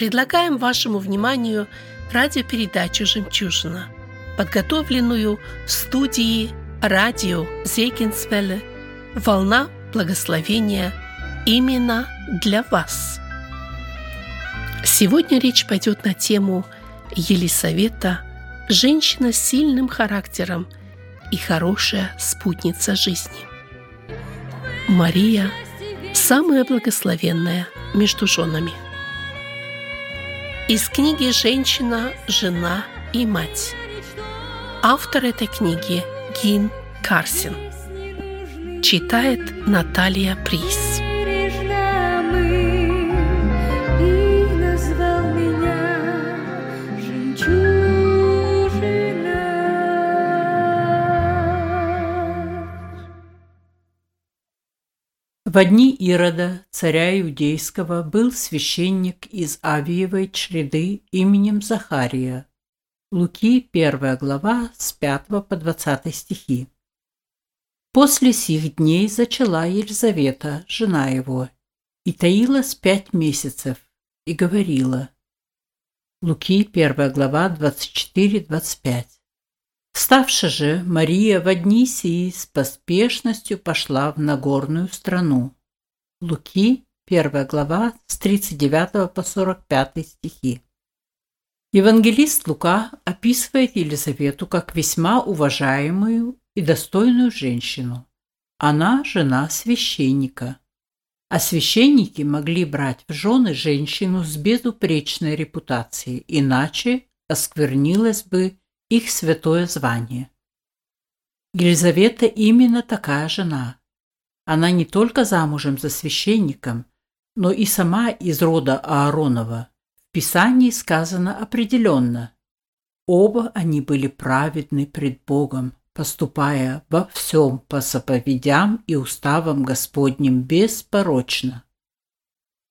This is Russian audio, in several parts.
предлагаем вашему вниманию радиопередачу «Жемчужина», подготовленную в студии радио Зейкинсвелле «Волна благословения» именно для вас. Сегодня речь пойдет на тему Елисавета «Женщина с сильным характером и хорошая спутница жизни». Мария – самая благословенная между женами. Из книги «Женщина, жена и мать». Автор этой книги Гин Карсин. Читает Наталья Прис. В дни Ирода, царя Иудейского, был священник из Авиевой чреды именем Захария. Луки, 1 глава, с 5 по 20 стихи. После сих дней зачала Елизавета, жена его, и таилась пять месяцев, и говорила. Луки, 1 глава, 24-25. Вставши же, Мария в дни сии с поспешностью пошла в Нагорную страну. Луки, 1 глава, с 39 по 45 стихи. Евангелист Лука описывает Елизавету как весьма уважаемую и достойную женщину. Она жена священника. А священники могли брать в жены женщину с безупречной репутацией, иначе осквернилось бы их святое звание. Елизавета именно такая жена. Она не только замужем за священником, но и сама из рода Ааронова. В Писании сказано определенно. Оба они были праведны пред Богом, поступая во всем по заповедям и уставам Господним беспорочно.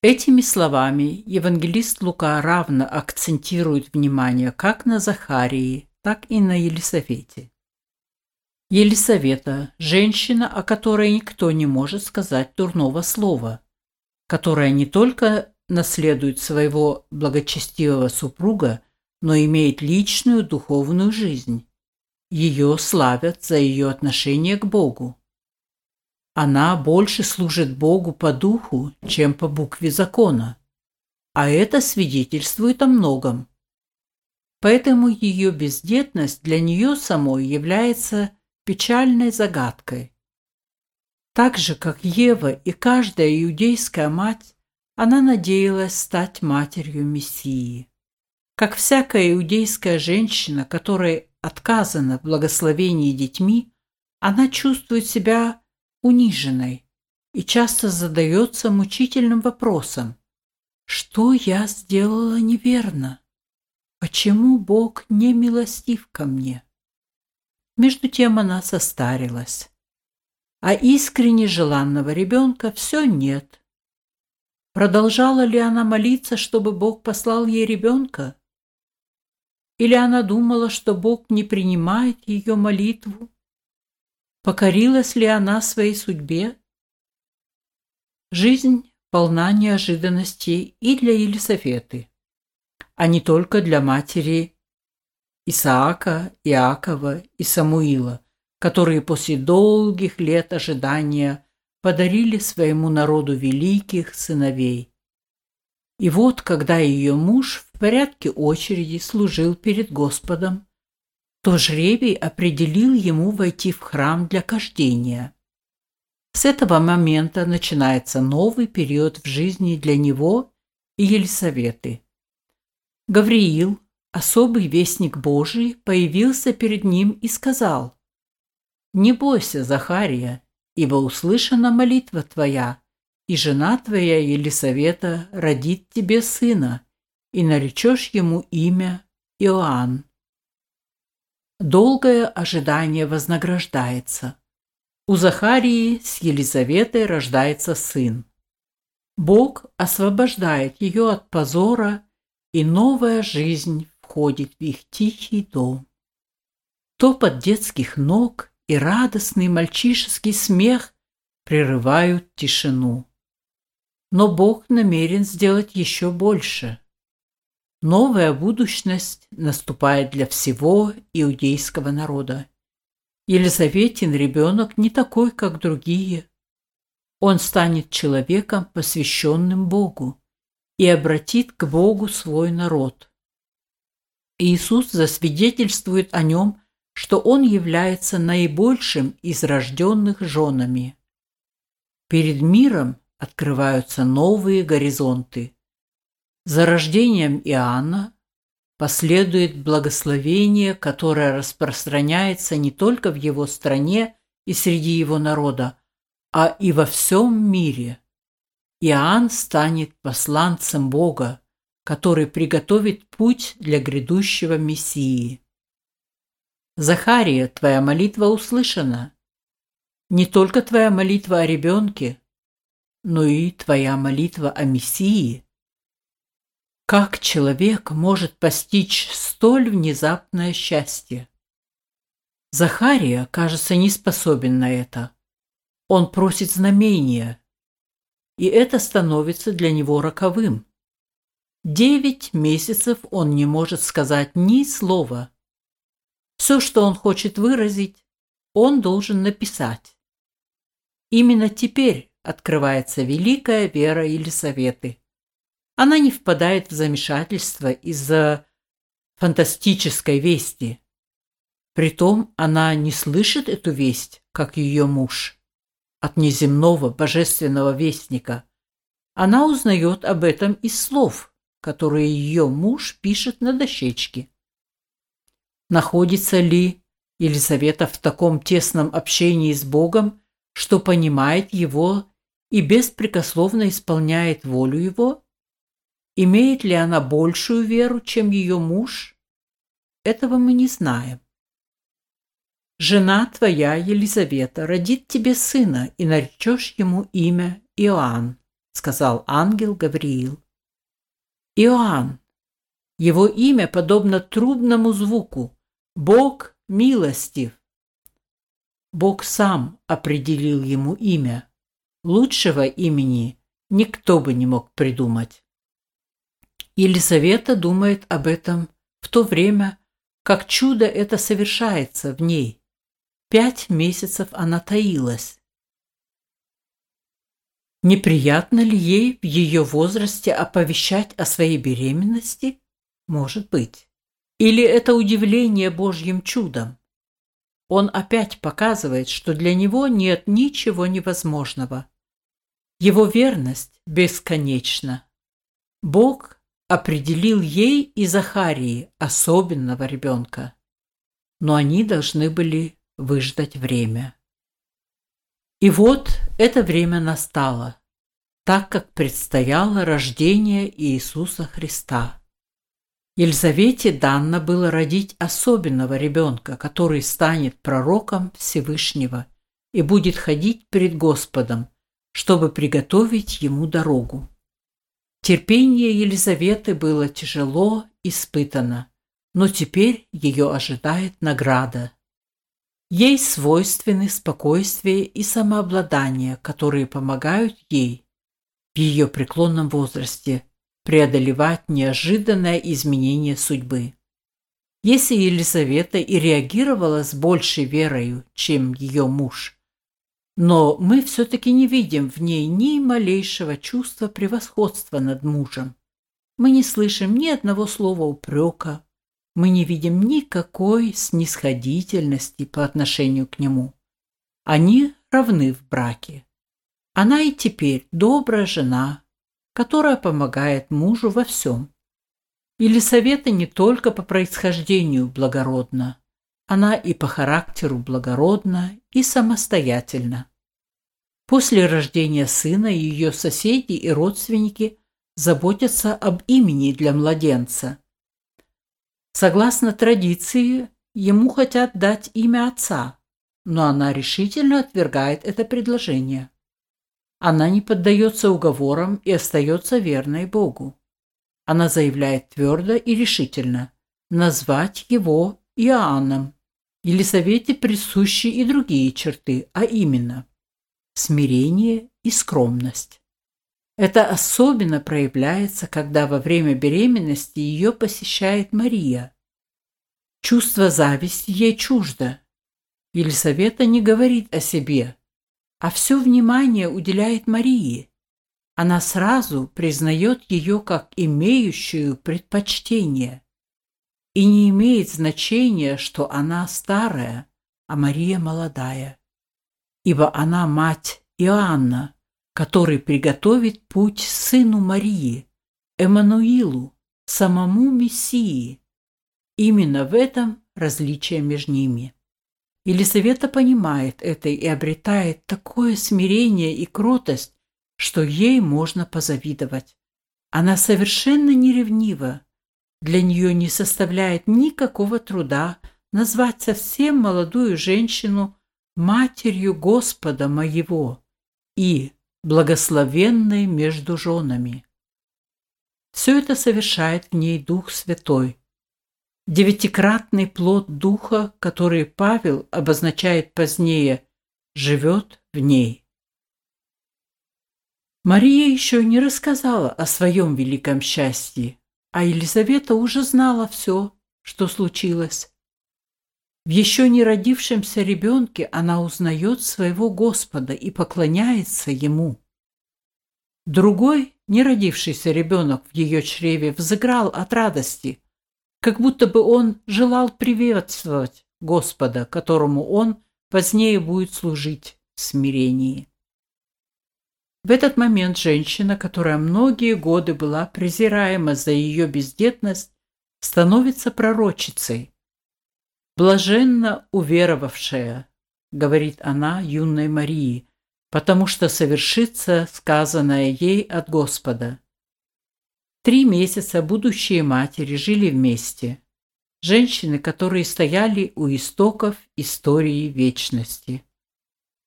Этими словами евангелист Лука равно акцентирует внимание как на Захарии, так и на Елисавете. Елисавета – женщина, о которой никто не может сказать дурного слова, которая не только наследует своего благочестивого супруга, но имеет личную духовную жизнь. Ее славят за ее отношение к Богу. Она больше служит Богу по духу, чем по букве закона. А это свидетельствует о многом. Поэтому ее бездетность для нее самой является печальной загадкой. Так же, как Ева и каждая иудейская мать, она надеялась стать матерью Мессии. Как всякая иудейская женщина, которой отказано в благословении детьми, она чувствует себя униженной и часто задается мучительным вопросом «Что я сделала неверно? Почему Бог не милостив ко мне?» Между тем она состарилась, а искренне желанного ребенка все нет. Продолжала ли она молиться, чтобы Бог послал ей ребенка? Или она думала, что Бог не принимает ее молитву? Покорилась ли она своей судьбе? Жизнь полна неожиданностей и для Елисаветы. А не только для матери Исаака, Иакова и Самуила, которые после долгих лет ожидания подарили своему народу великих сыновей. И вот, когда ее муж в порядке очереди служил перед Господом, то жребий определил ему войти в храм для кождения. С этого момента начинается новый период в жизни для него и Елисаветы. Гавриил, особый вестник Божий, появился перед ним и сказал, «Не бойся, Захария, ибо услышана молитва твоя, и жена твоя Елисавета родит тебе сына, и наречешь ему имя Иоанн. Долгое ожидание вознаграждается. У Захарии с Елизаветой рождается сын. Бог освобождает ее от позора, и новая жизнь входит в их тихий дом. Топот детских ног и радостный мальчишеский смех прерывают тишину. Но Бог намерен сделать еще больше. Новая будущность наступает для всего иудейского народа. Елизаветин ребенок не такой, как другие. Он станет человеком, посвященным Богу, и обратит к Богу свой народ. Иисус засвидетельствует о нем, что он является наибольшим из рожденных женами. Перед миром открываются новые горизонты – за рождением Иоанна последует благословение, которое распространяется не только в его стране и среди его народа, а и во всем мире. Иоанн станет посланцем Бога, который приготовит путь для грядущего Мессии. Захария, твоя молитва услышана. Не только твоя молитва о ребенке, но и твоя молитва о Мессии – как человек может постичь столь внезапное счастье? Захария, кажется, не способен на это. Он просит знамения, и это становится для него роковым. Девять месяцев он не может сказать ни слова. Все, что он хочет выразить, он должен написать. Именно теперь открывается великая вера Елисаветы. Она не впадает в замешательство из-за фантастической вести. Притом она не слышит эту весть, как ее муж, от неземного божественного вестника. Она узнает об этом из слов, которые ее муж пишет на дощечке. Находится ли Елизавета в таком тесном общении с Богом, что понимает Его и беспрекословно исполняет волю Его? Имеет ли она большую веру, чем ее муж? Этого мы не знаем. Жена твоя, Елизавета, родит тебе сына, и наречешь ему имя Иоанн, сказал ангел Гавриил. Иоанн. Его имя подобно трубному звуку. Бог милостив. Бог сам определил ему имя. Лучшего имени никто бы не мог придумать. Елизавета думает об этом в то время, как чудо это совершается в ней. Пять месяцев она таилась. Неприятно ли ей в ее возрасте оповещать о своей беременности? Может быть. Или это удивление Божьим чудом? Он опять показывает, что для него нет ничего невозможного. Его верность бесконечна. Бог определил ей и Захарии особенного ребенка. Но они должны были выждать время. И вот это время настало, так как предстояло рождение Иисуса Христа. Елизавете данно было родить особенного ребенка, который станет пророком Всевышнего и будет ходить перед Господом, чтобы приготовить ему дорогу. Терпение Елизаветы было тяжело испытано, но теперь ее ожидает награда. Ей свойственны спокойствие и самообладание, которые помогают ей в ее преклонном возрасте преодолевать неожиданное изменение судьбы. Если Елизавета и реагировала с большей верою, чем ее муж, но мы все-таки не видим в ней ни малейшего чувства превосходства над мужем. Мы не слышим ни одного слова упрека, мы не видим никакой снисходительности по отношению к нему. Они равны в браке. Она и теперь добрая жена, которая помогает мужу во всем. Елисавета не только по происхождению благородна, она и по характеру благородна и самостоятельна. После рождения сына ее соседи и родственники заботятся об имени для младенца. Согласно традиции, ему хотят дать имя отца, но она решительно отвергает это предложение. Она не поддается уговорам и остается верной Богу. Она заявляет твердо и решительно назвать его Иоанном. Елисавете присущи и другие черты, а именно смирение и скромность. Это особенно проявляется, когда во время беременности ее посещает Мария. Чувство зависти ей чуждо. Елисавета не говорит о себе, а все внимание уделяет Марии она сразу признает ее как имеющую предпочтение. И не имеет значения, что она старая, а Мария молодая. Ибо она мать Иоанна, который приготовит путь сыну Марии, Эммануилу, самому Мессии. Именно в этом различие между ними. Елисавета понимает это и обретает такое смирение и кротость, что ей можно позавидовать. Она совершенно не ревнива. Для нее не составляет никакого труда назвать совсем молодую женщину матерью Господа моего и благословенной между женами. Все это совершает в ней Дух Святой. Девятикратный плод Духа, который Павел обозначает позднее, живет в ней. Мария еще не рассказала о своем великом счастье, а Елизавета уже знала все, что случилось. В еще не родившемся ребенке она узнает своего Господа и поклоняется Ему. Другой, не родившийся ребенок в ее чреве, взыграл от радости, как будто бы он желал приветствовать Господа, которому он позднее будет служить в смирении. В этот момент женщина, которая многие годы была презираема за ее бездетность, становится пророчицей. «Блаженно уверовавшая», — говорит она юной Марии, потому что совершится сказанное ей от Господа. Три месяца будущие матери жили вместе. Женщины, которые стояли у истоков истории вечности.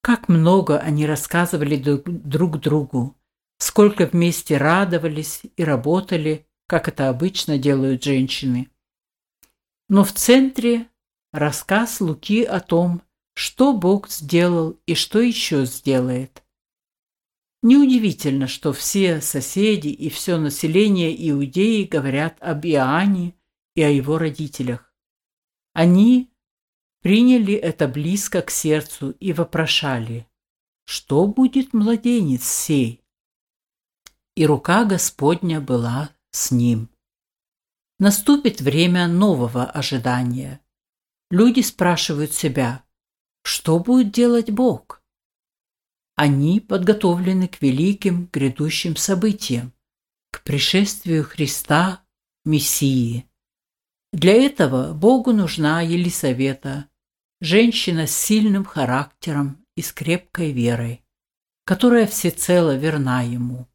Как много они рассказывали друг другу, сколько вместе радовались и работали, как это обычно делают женщины. Но в центре рассказ Луки о том, что Бог сделал и что еще сделает. Неудивительно, что все соседи и все население Иудеи говорят об Иоанне и о его родителях. Они приняли это близко к сердцу и вопрошали, что будет младенец сей? И рука Господня была с ним. Наступит время нового ожидания. Люди спрашивают себя, что будет делать Бог? Они подготовлены к великим грядущим событиям, к пришествию Христа, Мессии. Для этого Богу нужна Елисавета, Женщина с сильным характером и с крепкой верой, которая всецело верна ему.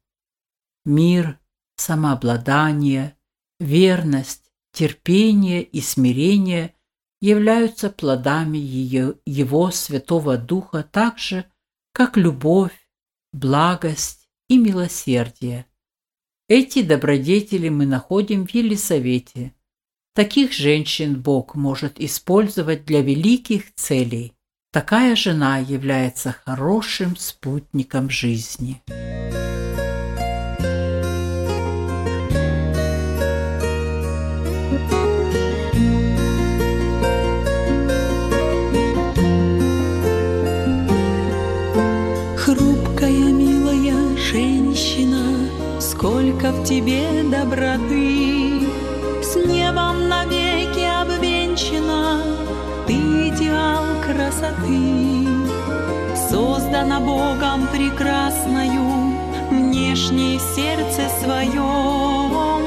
Мир, самообладание, верность, терпение и смирение являются плодами ее, его Святого Духа так же, как любовь, благость и милосердие. Эти добродетели мы находим в Елисавете – Таких женщин Бог может использовать для великих целей. Такая жена является хорошим спутником жизни. тебе доброты. С небом навеки обвенчана ты идеал красоты. Создана Богом прекрасною, внешней сердце свое.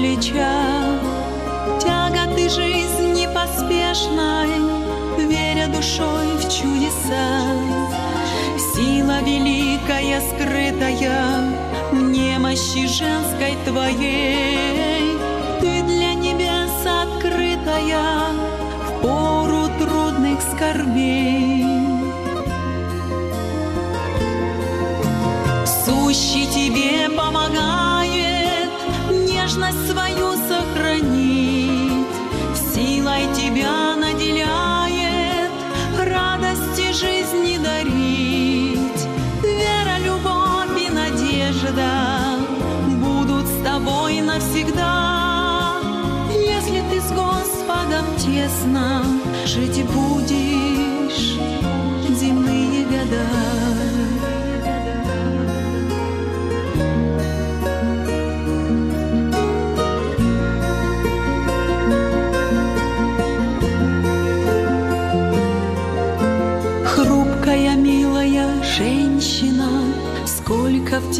Плечах Тяготы жизни поспешной, Веря душой в чудеса. Сила великая, скрытая В немощи женской твоей, нежность свою сохранить, силой тебя наделяет, радости жизни дарить. Вера, любовь и надежда будут с тобой навсегда, если ты с Господом тесно жить будешь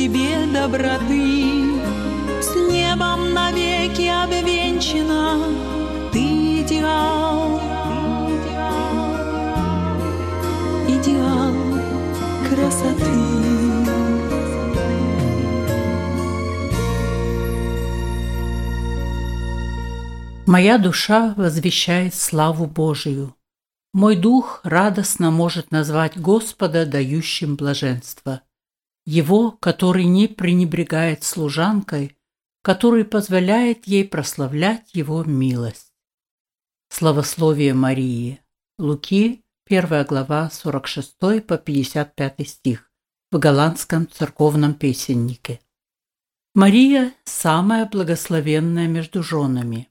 тебе доброты, С небом навеки обвенчана, Ты идеал, идеал красоты. Моя душа возвещает славу Божию. Мой дух радостно может назвать Господа, дающим блаженство. Его, который не пренебрегает служанкой, который позволяет ей прославлять Его милость. Славословие Марии. Луки, 1 глава, 46 по 55 стих в голландском церковном песеннике. Мария – самая благословенная между женами.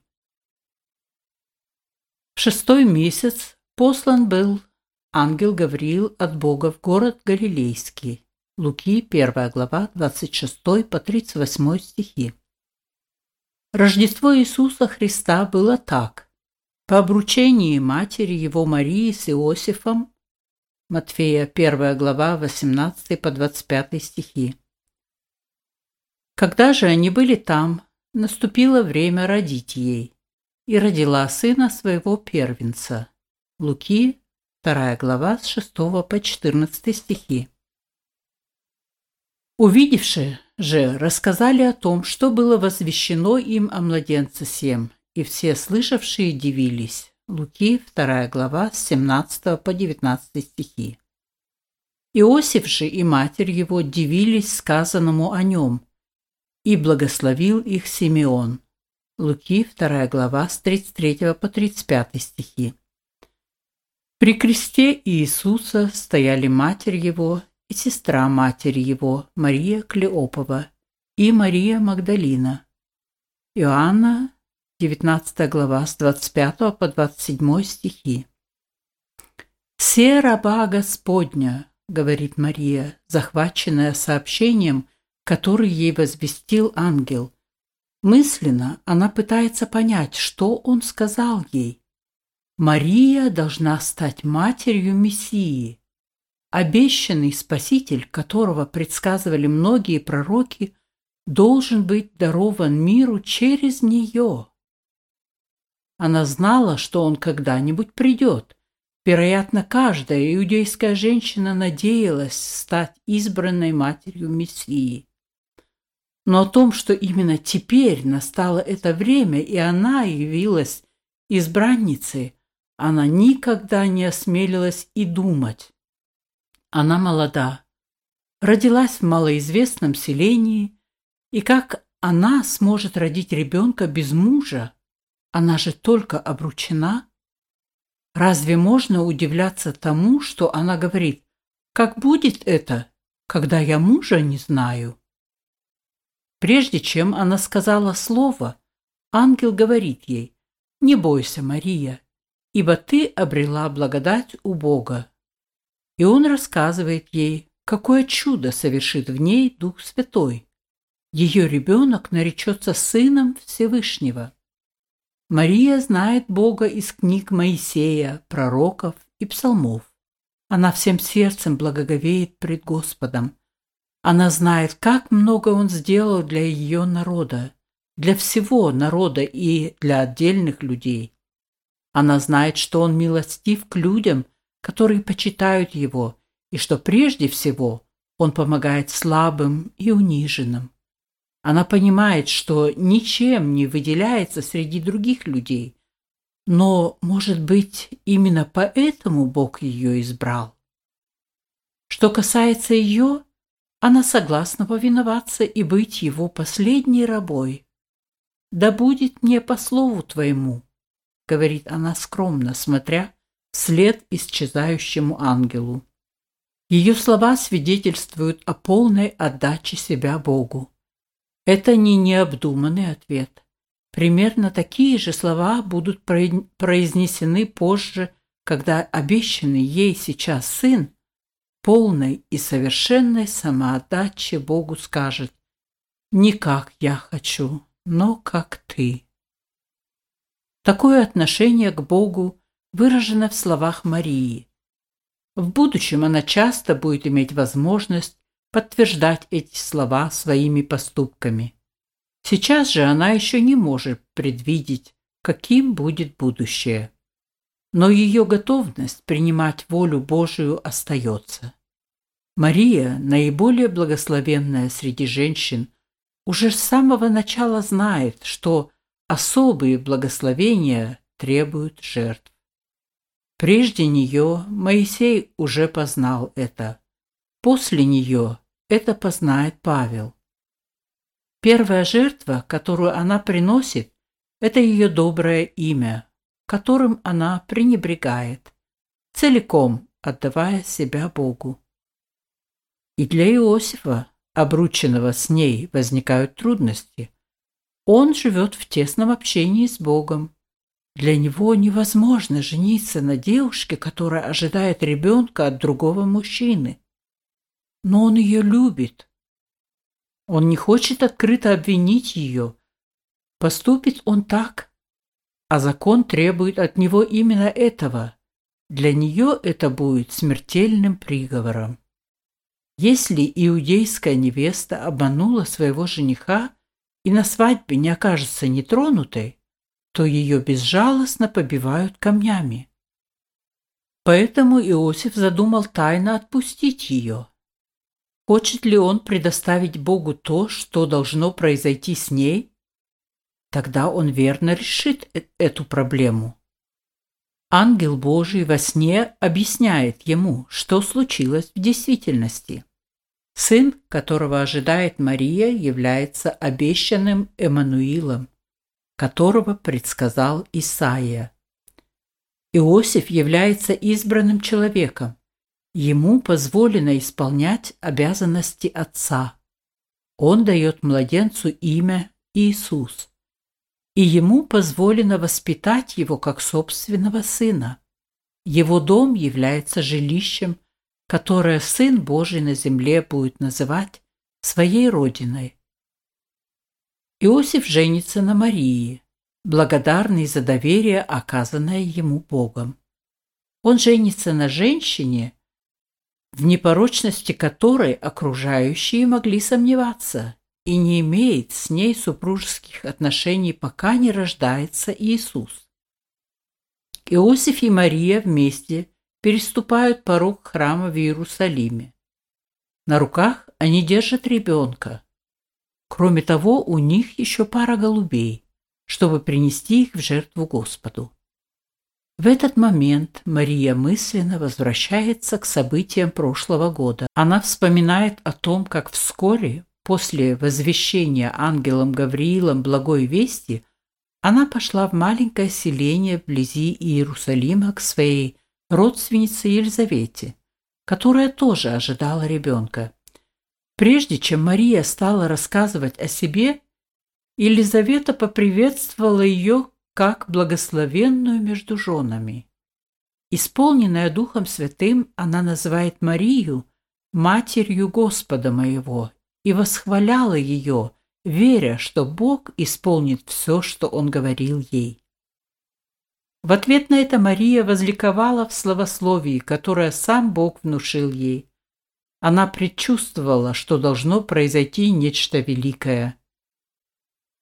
В шестой месяц послан был ангел Гавриил от Бога в город Галилейский. Луки, 1 глава, 26 по 38 стихи. Рождество Иисуса Христа было так. По обручении матери его Марии с Иосифом, Матфея, 1 глава, 18 по 25 стихи. Когда же они были там, наступило время родить ей, и родила сына своего первенца. Луки, 2 глава, с 6 по 14 стихи. Увидевшие же рассказали о том, что было возвещено им о младенце сем, и все слышавшие дивились. Луки, 2 глава, с 17 по 19 стихи. Иосиф же и матерь его дивились сказанному о нем, и благословил их Симеон. Луки, 2 глава, с 33 по 35 стихи. При кресте Иисуса стояли матерь его и сестра матери его, Мария Клеопова, и Мария Магдалина. Иоанна, 19 глава, с 25 по 27 стихи. «Се раба Господня», — говорит Мария, захваченная сообщением, который ей возвестил ангел. Мысленно она пытается понять, что он сказал ей. Мария должна стать матерью Мессии. Обещанный Спаситель, которого предсказывали многие пророки, должен быть дарован миру через нее. Она знала, что он когда-нибудь придет, Вероятно, каждая иудейская женщина надеялась стать избранной матерью Мессии. Но о том, что именно теперь настало это время, и она явилась избранницей, она никогда не осмелилась и думать. Она молода, родилась в малоизвестном селении, и как она сможет родить ребенка без мужа? Она же только обручена. Разве можно удивляться тому, что она говорит, как будет это, когда я мужа не знаю? Прежде чем она сказала слово, ангел говорит ей, «Не бойся, Мария, ибо ты обрела благодать у Бога». И он рассказывает ей, какое чудо совершит в ней Дух Святой. Ее ребенок наречется сыном Всевышнего. Мария знает Бога из книг Моисея, пророков и псалмов. Она всем сердцем благоговеет пред Господом. Она знает, как много Он сделал для ее народа, для всего народа и для отдельных людей. Она знает, что Он милостив к людям, которые почитают Его, и что прежде всего Он помогает слабым и униженным. Она понимает, что ничем не выделяется среди других людей, но, может быть, именно поэтому Бог ее избрал. Что касается ее, она согласна повиноваться и быть его последней рабой. «Да будет мне по слову твоему», — говорит она скромно, смотря вслед исчезающему ангелу. Ее слова свидетельствуют о полной отдаче себя Богу. Это не необдуманный ответ. Примерно такие же слова будут произнесены позже, когда обещанный ей сейчас сын полной и совершенной самоотдаче Богу скажет «Не как я хочу, но как ты». Такое отношение к Богу выражено в словах Марии. В будущем она часто будет иметь возможность подтверждать эти слова своими поступками. Сейчас же она еще не может предвидеть, каким будет будущее но ее готовность принимать волю Божию остается. Мария, наиболее благословенная среди женщин, уже с самого начала знает, что особые благословения требуют жертв. Прежде нее Моисей уже познал это. После нее это познает Павел. Первая жертва, которую она приносит, это ее доброе имя, которым она пренебрегает, целиком отдавая себя Богу. И для Иосифа, обрученного с ней, возникают трудности. Он живет в тесном общении с Богом. Для него невозможно жениться на девушке, которая ожидает ребенка от другого мужчины. Но он ее любит. Он не хочет открыто обвинить ее. Поступит он так, а закон требует от него именно этого. Для нее это будет смертельным приговором. Если иудейская невеста обманула своего жениха и на свадьбе не окажется нетронутой, то ее безжалостно побивают камнями. Поэтому Иосиф задумал тайно отпустить ее. Хочет ли он предоставить Богу то, что должно произойти с ней, Тогда он верно решит э, эту проблему. Ангел Божий во сне объясняет ему, что случилось в действительности. Сын, которого ожидает Мария, является обещанным Эммануилом, которого предсказал Исаия. Иосиф является избранным человеком. Ему позволено исполнять обязанности отца. Он дает младенцу имя Иисус и ему позволено воспитать его как собственного сына. Его дом является жилищем, которое Сын Божий на земле будет называть своей родиной. Иосиф женится на Марии, благодарный за доверие, оказанное ему Богом. Он женится на женщине, в непорочности которой окружающие могли сомневаться и не имеет с ней супружеских отношений, пока не рождается Иисус. Иосиф и Мария вместе переступают порог храма в Иерусалиме. На руках они держат ребенка. Кроме того, у них еще пара голубей, чтобы принести их в жертву Господу. В этот момент Мария мысленно возвращается к событиям прошлого года. Она вспоминает о том, как вскоре после возвещения ангелом Гавриилом благой вести она пошла в маленькое селение вблизи Иерусалима к своей родственнице Елизавете, которая тоже ожидала ребенка. Прежде чем Мария стала рассказывать о себе, Елизавета поприветствовала ее как благословенную между женами. Исполненная Духом Святым, она называет Марию матерью Господа моего и восхваляла ее, веря, что Бог исполнит все, что Он говорил ей. В ответ на это Мария возликовала в словословии, которое сам Бог внушил ей. Она предчувствовала, что должно произойти нечто великое.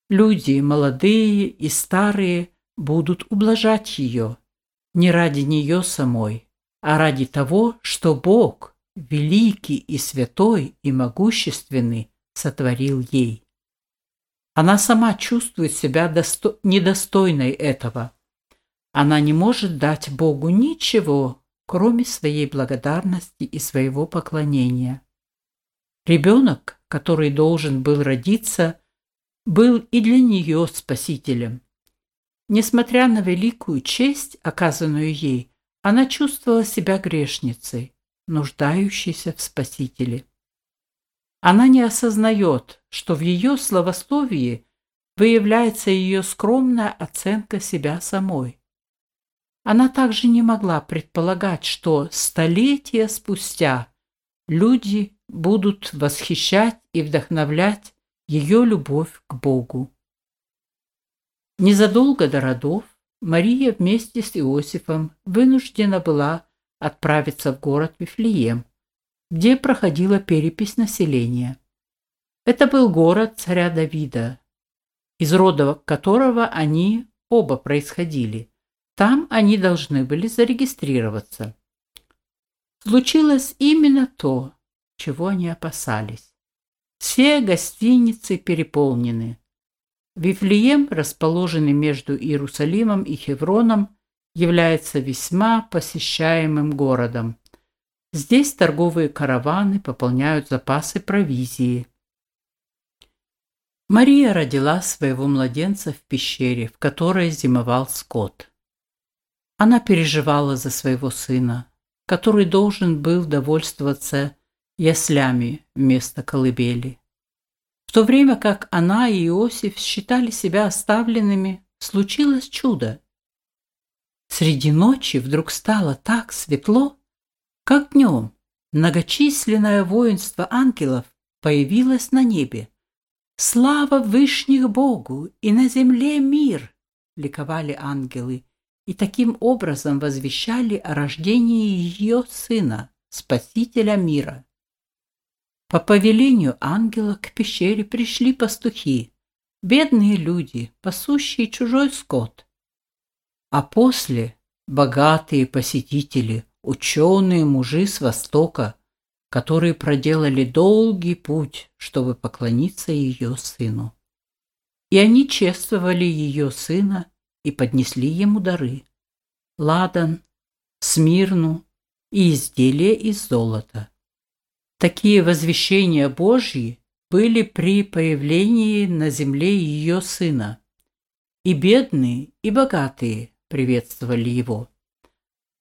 Люди, молодые и старые, будут ублажать ее, не ради нее самой, а ради того, что Бог, великий и святой и могущественный, сотворил ей. Она сама чувствует себя досто... недостойной этого. Она не может дать Богу ничего, кроме своей благодарности и своего поклонения. Ребенок, который должен был родиться, был и для нее спасителем. Несмотря на великую честь, оказанную ей, она чувствовала себя грешницей, нуждающейся в Спасителе. Она не осознает, что в ее словословии выявляется ее скромная оценка себя самой. Она также не могла предполагать, что столетия спустя люди будут восхищать и вдохновлять ее любовь к Богу. Незадолго до родов Мария вместе с Иосифом вынуждена была отправиться в город Вифлеем, где проходила перепись населения. Это был город царя Давида, из рода которого они оба происходили. Там они должны были зарегистрироваться. Случилось именно то, чего они опасались. Все гостиницы переполнены. Вифлеем, расположенный между Иерусалимом и Хевроном, является весьма посещаемым городом. Здесь торговые караваны пополняют запасы провизии. Мария родила своего младенца в пещере, в которой зимовал скот. Она переживала за своего сына, который должен был довольствоваться яслями вместо колыбели. В то время как она и Иосиф считали себя оставленными, случилось чудо. Среди ночи вдруг стало так светло, как днем многочисленное воинство ангелов появилось на небе. «Слава Вышних Богу! И на земле мир!» — ликовали ангелы, и таким образом возвещали о рождении ее сына, Спасителя мира. По повелению ангела к пещере пришли пастухи, бедные люди, пасущие чужой скот. А после богатые посетители, ученые мужи с Востока, которые проделали долгий путь, чтобы поклониться ее сыну. И они чествовали ее сына и поднесли ему дары. Ладан, смирну и изделия из золота. Такие возвещения Божьи были при появлении на земле ее сына. И бедные, и богатые приветствовали его.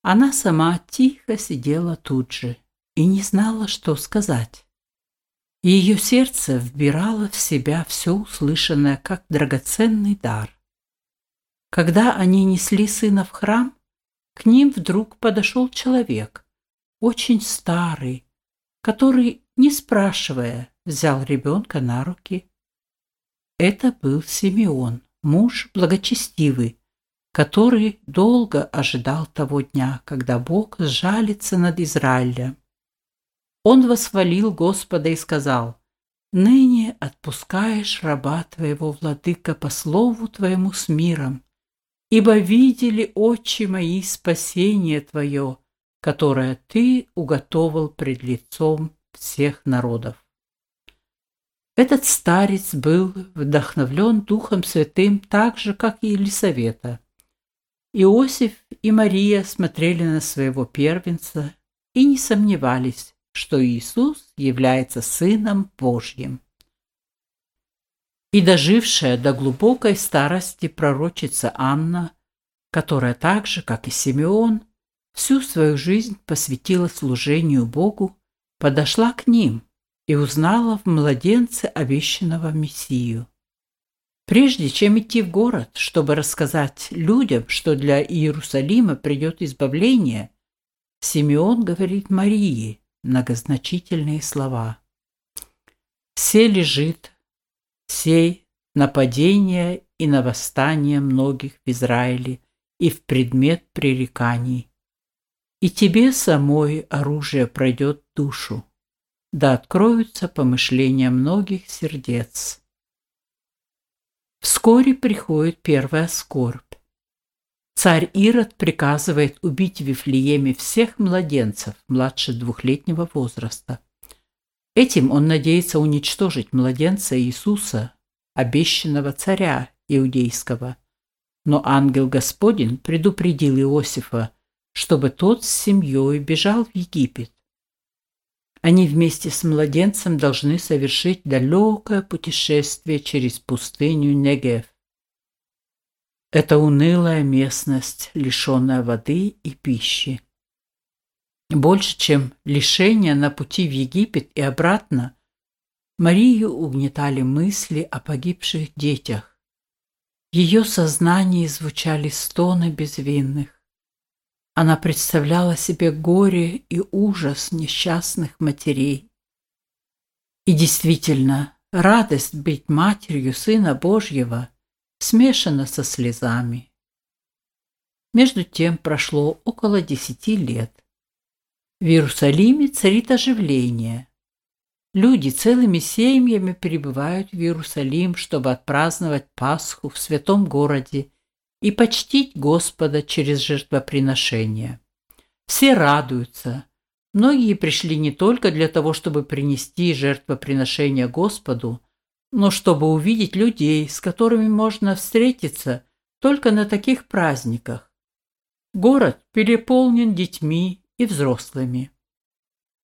Она сама тихо сидела тут же и не знала, что сказать. Ее сердце вбирало в себя все услышанное как драгоценный дар. Когда они несли сына в храм, к ним вдруг подошел человек, очень старый, который, не спрашивая, взял ребенка на руки. Это был Симеон, муж благочестивый, который долго ожидал того дня, когда Бог сжалится над Израилем. Он восхвалил Господа и сказал, «Ныне отпускаешь раба твоего, владыка, по слову твоему с миром, ибо видели очи мои спасение твое, которое ты уготовал пред лицом всех народов. Этот старец был вдохновлен Духом Святым так же, как и Елисавета. Иосиф и Мария смотрели на своего первенца и не сомневались, что Иисус является Сыном Божьим. И дожившая до глубокой старости пророчица Анна, которая так же, как и Симеон, всю свою жизнь посвятила служению Богу, подошла к ним и узнала в младенце обещанного Мессию. Прежде чем идти в город, чтобы рассказать людям, что для Иерусалима придет избавление, Симеон говорит Марии многозначительные слова. «Все лежит, сей нападение и на восстание многих в Израиле и в предмет пререканий. И тебе самой оружие пройдет душу, да откроются помышления многих сердец. Вскоре приходит первая скорбь. Царь Ирод приказывает убить в Вифлееме всех младенцев младше двухлетнего возраста. Этим он надеется уничтожить младенца Иисуса, обещанного царя иудейского. Но ангел Господень предупредил Иосифа, чтобы тот с семьей бежал в Египет. Они вместе с младенцем должны совершить далекое путешествие через пустыню Негев. Это унылая местность, лишенная воды и пищи. Больше, чем лишение на пути в Египет и обратно, Марию угнетали мысли о погибших детях. В ее сознании звучали стоны безвинных. Она представляла себе горе и ужас несчастных матерей. И действительно, радость быть матерью Сына Божьего смешана со слезами. Между тем прошло около десяти лет. В Иерусалиме царит оживление. Люди целыми семьями прибывают в Иерусалим, чтобы отпраздновать Пасху в святом городе и почтить Господа через жертвоприношение. Все радуются. Многие пришли не только для того, чтобы принести жертвоприношение Господу, но чтобы увидеть людей, с которыми можно встретиться только на таких праздниках. Город переполнен детьми и взрослыми.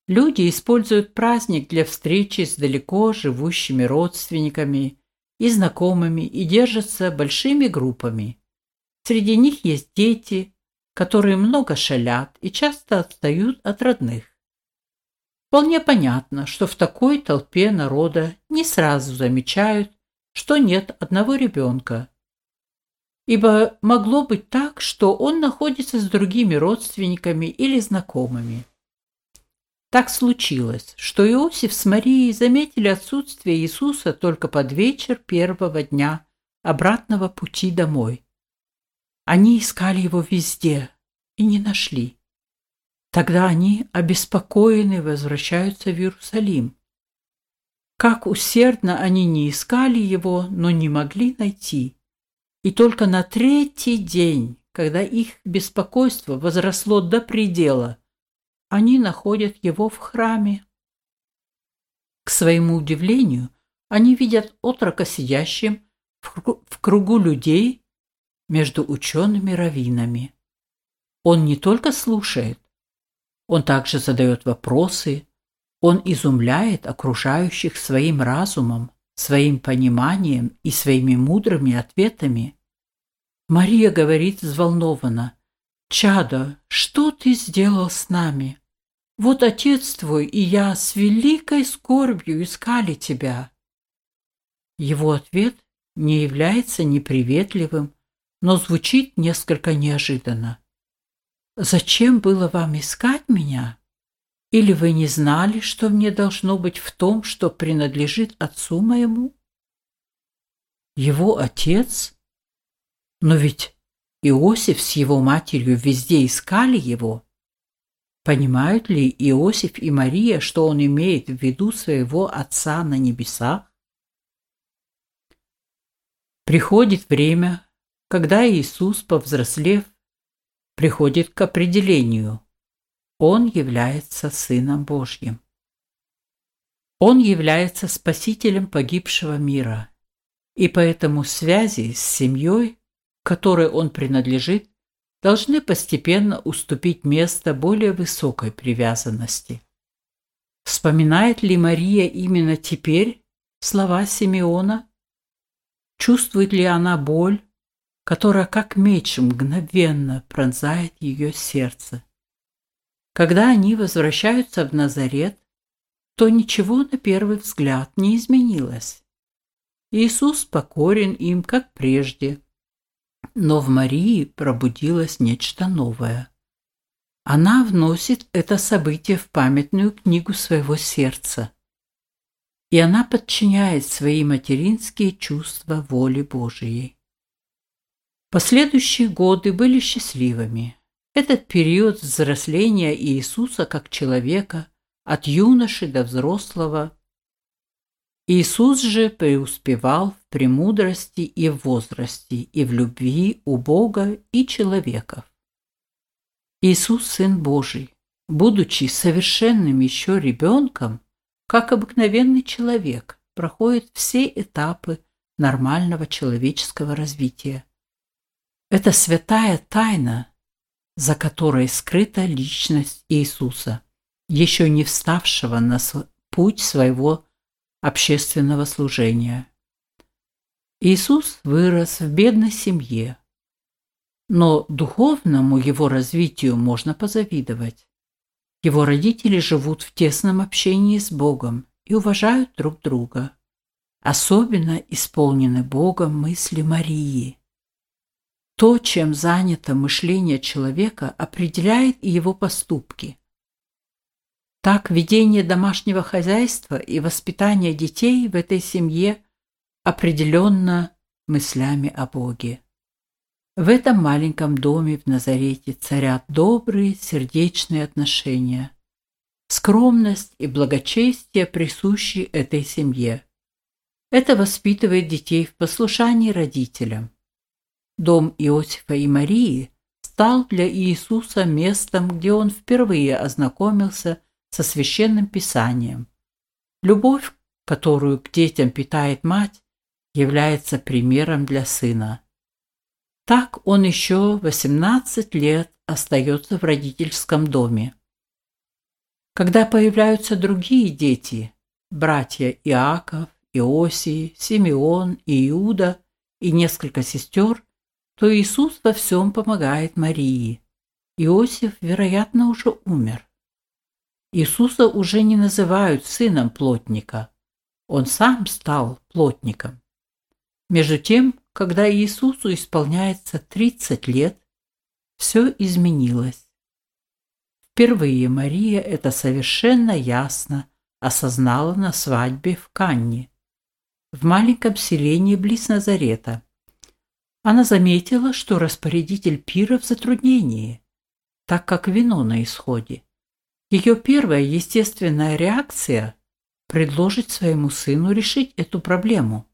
Люди используют праздник для встречи с далеко живущими родственниками и знакомыми и держатся большими группами. Среди них есть дети, которые много шалят и часто отстают от родных. Вполне понятно, что в такой толпе народа не сразу замечают, что нет одного ребенка. Ибо могло быть так, что он находится с другими родственниками или знакомыми. Так случилось, что Иосиф с Марией заметили отсутствие Иисуса только под вечер первого дня обратного пути домой. Они искали его везде и не нашли. Тогда они, обеспокоенные, возвращаются в Иерусалим. Как усердно они не искали его, но не могли найти. И только на третий день, когда их беспокойство возросло до предела, они находят его в храме. К своему удивлению, они видят отрока сидящим в кругу людей, между учеными-раввинами. Он не только слушает, он также задает вопросы, он изумляет окружающих своим разумом, своим пониманием и своими мудрыми ответами. Мария говорит взволнованно, «Чадо, что ты сделал с нами? Вот отец твой и я с великой скорбью искали тебя». Его ответ не является неприветливым, но звучит несколько неожиданно. «Зачем было вам искать меня? Или вы не знали, что мне должно быть в том, что принадлежит отцу моему?» Его отец? Но ведь Иосиф с его матерью везде искали его. Понимают ли Иосиф и Мария, что он имеет в виду своего отца на небесах? Приходит время, когда Иисус, повзрослев, приходит к определению Он является Сыном Божьим. Он является Спасителем погибшего мира, и поэтому связи с семьей, которой он принадлежит, должны постепенно уступить место более высокой привязанности. Вспоминает ли Мария именно теперь слова Симеона? Чувствует ли она боль, которая как меч мгновенно пронзает ее сердце? Когда они возвращаются в Назарет, то ничего на первый взгляд не изменилось. Иисус покорен им, как прежде, но в Марии пробудилось нечто новое. Она вносит это событие в памятную книгу своего сердца. И она подчиняет свои материнские чувства воле Божией. Последующие годы были счастливыми. Этот период взросления Иисуса как человека от юноши до взрослого Иисус же преуспевал в премудрости и в возрасте, и в любви у Бога и человеков. Иисус – Сын Божий, будучи совершенным еще ребенком, как обыкновенный человек, проходит все этапы нормального человеческого развития. Это святая тайна, за которой скрыта личность Иисуса, еще не вставшего на путь своего общественного служения. Иисус вырос в бедной семье, но духовному его развитию можно позавидовать. Его родители живут в тесном общении с Богом и уважают друг друга. Особенно исполнены Богом мысли Марии. То, чем занято мышление человека, определяет и его поступки – так ведение домашнего хозяйства и воспитание детей в этой семье определенно мыслями о Боге. В этом маленьком доме в Назарете царят добрые сердечные отношения. Скромность и благочестие присущи этой семье. Это воспитывает детей в послушании родителям. Дом Иосифа и Марии стал для Иисуса местом, где он впервые ознакомился со священным писанием. Любовь, которую к детям питает мать, является примером для сына. Так он еще 18 лет остается в родительском доме. Когда появляются другие дети, братья Иаков, Иосий, Симеон Иуда и несколько сестер, то Иисус во всем помогает Марии. Иосиф, вероятно, уже умер. Иисуса уже не называют сыном плотника. Он сам стал плотником. Между тем, когда Иисусу исполняется 30 лет, все изменилось. Впервые Мария это совершенно ясно осознала на свадьбе в Канне, в маленьком селении близ Назарета. Она заметила, что распорядитель пира в затруднении, так как вино на исходе. Ее первая естественная реакция – предложить своему сыну решить эту проблему.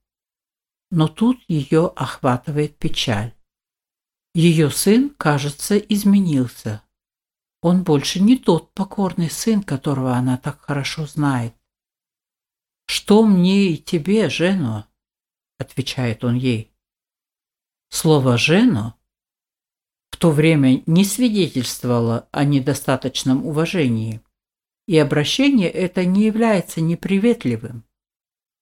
Но тут ее охватывает печаль. Ее сын, кажется, изменился. Он больше не тот покорный сын, которого она так хорошо знает. «Что мне и тебе, Жено?» – отвечает он ей. Слово «Жено» в то время не свидетельствовало о недостаточном уважении, и обращение это не является неприветливым.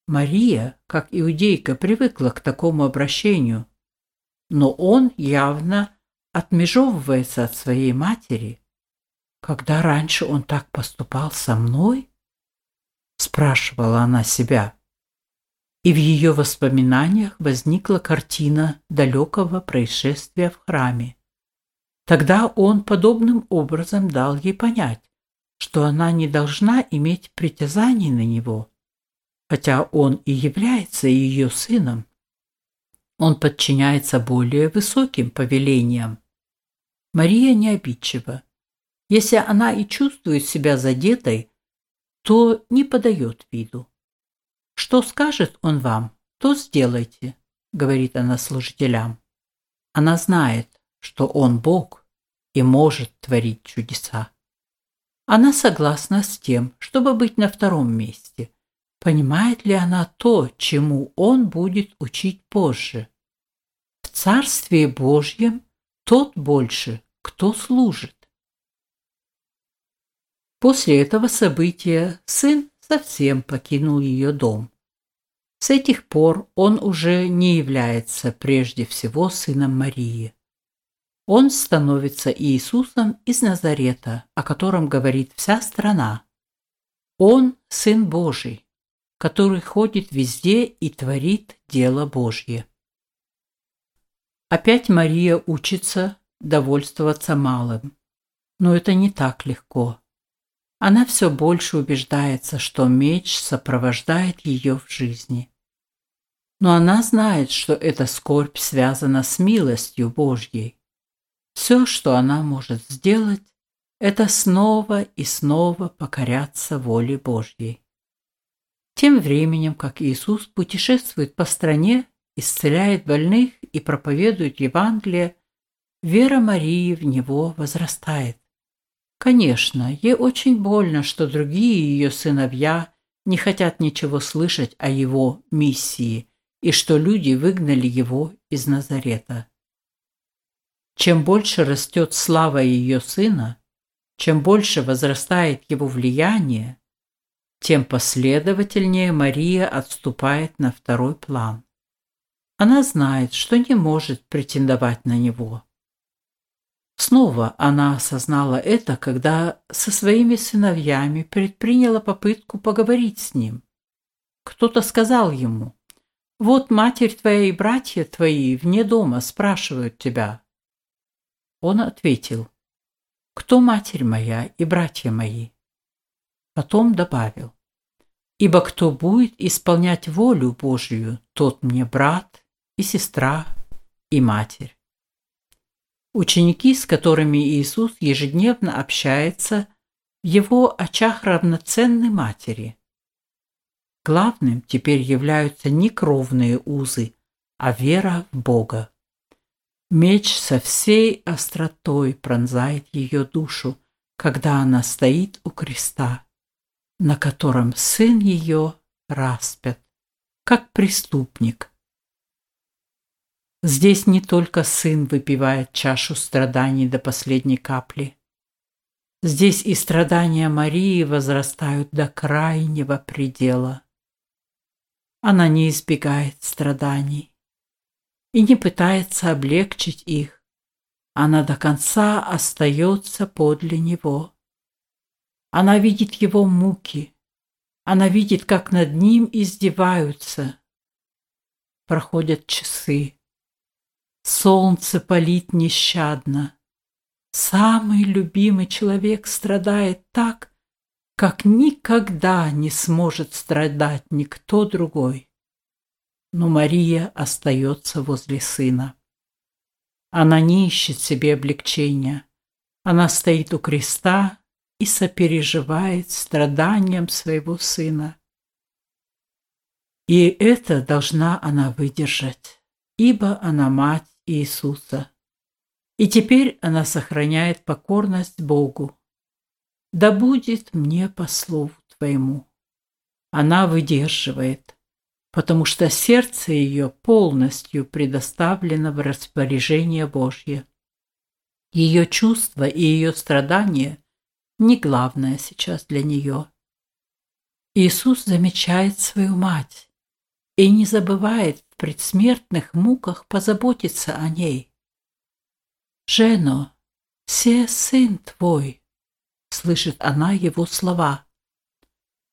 Мария, как иудейка, привыкла к такому обращению, но он явно отмежевывается от своей матери. Когда раньше он так поступал со мной? Спрашивала она себя. И в ее воспоминаниях возникла картина далекого происшествия в храме. Тогда он подобным образом дал ей понять, что она не должна иметь притязаний на него, хотя он и является ее сыном. Он подчиняется более высоким повелениям. Мария не обидчива. Если она и чувствует себя задетой, то не подает виду. «Что скажет он вам, то сделайте», — говорит она служителям. Она знает, что Он Бог и может творить чудеса. Она согласна с тем, чтобы быть на втором месте. Понимает ли она то, чему он будет учить позже? В Царстве Божьем тот больше, кто служит. После этого события сын совсем покинул ее дом. С этих пор он уже не является прежде всего сыном Марии. Он становится Иисусом из Назарета, о котором говорит вся страна. Он – Сын Божий, который ходит везде и творит дело Божье. Опять Мария учится довольствоваться малым. Но это не так легко. Она все больше убеждается, что меч сопровождает ее в жизни. Но она знает, что эта скорбь связана с милостью Божьей. Все, что она может сделать, это снова и снова покоряться воле Божьей. Тем временем, как Иисус путешествует по стране, исцеляет больных и проповедует Евангелие, вера Марии в Него возрастает. Конечно, ей очень больно, что другие ее сыновья не хотят ничего слышать о его миссии и что люди выгнали его из Назарета. Чем больше растет слава ее сына, чем больше возрастает его влияние, тем последовательнее Мария отступает на второй план. Она знает, что не может претендовать на него. Снова она осознала это, когда со своими сыновьями предприняла попытку поговорить с ним. Кто-то сказал ему, «Вот матерь твоя и братья твои вне дома спрашивают тебя». Он ответил, «Кто матерь моя и братья мои?» Потом добавил, «Ибо кто будет исполнять волю Божию, тот мне брат и сестра и матерь». Ученики, с которыми Иисус ежедневно общается, в его очах равноценны матери. Главным теперь являются не кровные узы, а вера в Бога. Меч со всей остротой пронзает ее душу, когда она стоит у креста, на котором сын ее распят, как преступник, Здесь не только сын выпивает чашу страданий до последней капли. Здесь и страдания Марии возрастают до крайнего предела. Она не избегает страданий и не пытается облегчить их. Она до конца остается подле него. Она видит его муки. Она видит, как над ним издеваются. Проходят часы. Солнце палит нещадно. Самый любимый человек страдает так, как никогда не сможет страдать никто другой. Но Мария остается возле сына. Она не ищет себе облегчения. Она стоит у креста и сопереживает страданиям своего сына. И это должна она выдержать, ибо она мать Иисуса. И теперь она сохраняет покорность Богу. Да будет мне по слову Твоему. Она выдерживает, потому что сердце ее полностью предоставлено в распоряжение Божье. Ее чувства и ее страдания не главное сейчас для нее. Иисус замечает свою мать и не забывает предсмертных муках позаботиться о ней. «Жено, се сын твой», — слышит она его слова.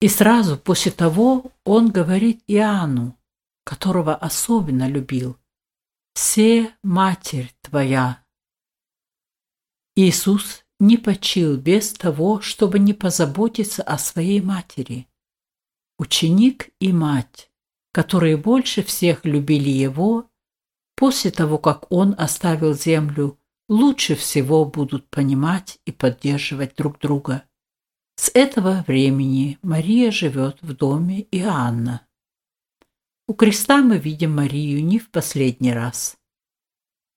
И сразу после того он говорит Иоанну, которого особенно любил, «Се матерь твоя». Иисус не почил без того, чтобы не позаботиться о своей матери. Ученик и мать которые больше всех любили его, после того, как он оставил землю, лучше всего будут понимать и поддерживать друг друга. С этого времени Мария живет в доме Иоанна. У креста мы видим Марию не в последний раз.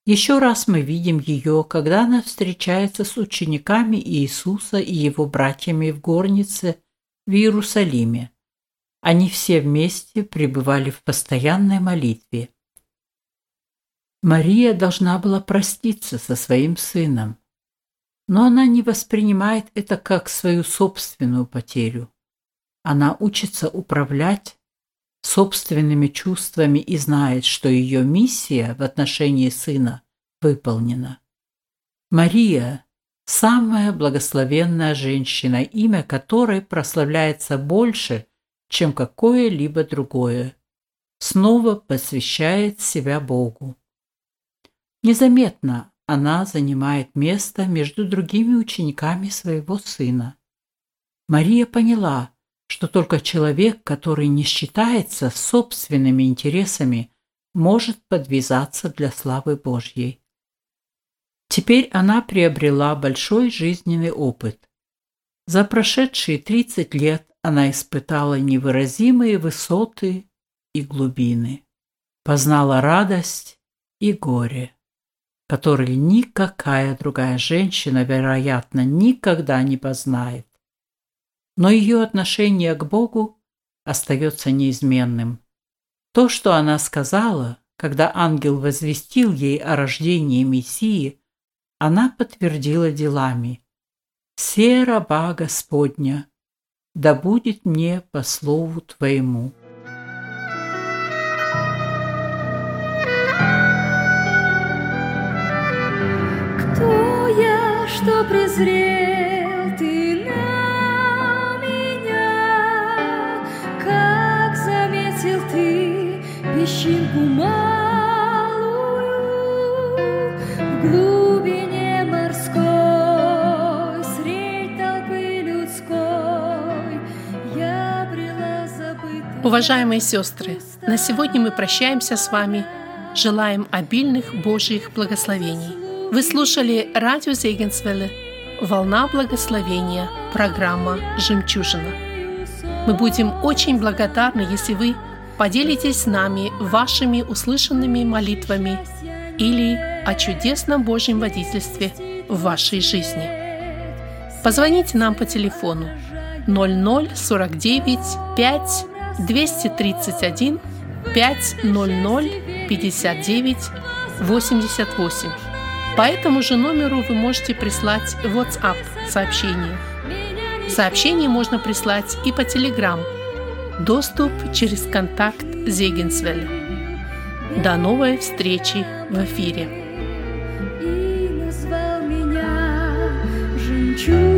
Еще раз мы видим ее, когда она встречается с учениками Иисуса и его братьями в горнице в Иерусалиме. Они все вместе пребывали в постоянной молитве. Мария должна была проститься со своим сыном, но она не воспринимает это как свою собственную потерю. Она учится управлять собственными чувствами и знает, что ее миссия в отношении сына выполнена. Мария – самая благословенная женщина, имя которой прославляется больше, чем какое-либо другое. Снова посвящает себя Богу. Незаметно она занимает место между другими учениками своего сына. Мария поняла, что только человек, который не считается собственными интересами, может подвязаться для славы Божьей. Теперь она приобрела большой жизненный опыт. За прошедшие 30 лет она испытала невыразимые высоты и глубины, познала радость и горе, которые никакая другая женщина, вероятно, никогда не познает но ее отношение к Богу остается неизменным. То, что она сказала, когда ангел возвестил ей о рождении Мессии, она подтвердила делами. «Се раба Господня, да будет мне по слову Твоему». Кто я, что презрел ты на меня? Как заметил ты песчинку малую Уважаемые сестры, на сегодня мы прощаемся с вами. Желаем обильных Божьих благословений. Вы слушали радио Зегенсвелле «Волна благословения», программа «Жемчужина». Мы будем очень благодарны, если вы поделитесь с нами вашими услышанными молитвами или о чудесном Божьем водительстве в вашей жизни. Позвоните нам по телефону 0049 5 231 500 59 88. По этому же номеру вы можете прислать WhatsApp сообщение. Сообщение можно прислать и по Telegram. Доступ через контакт Зегенсвель. До новой встречи в эфире. и назвал меня жемчуг.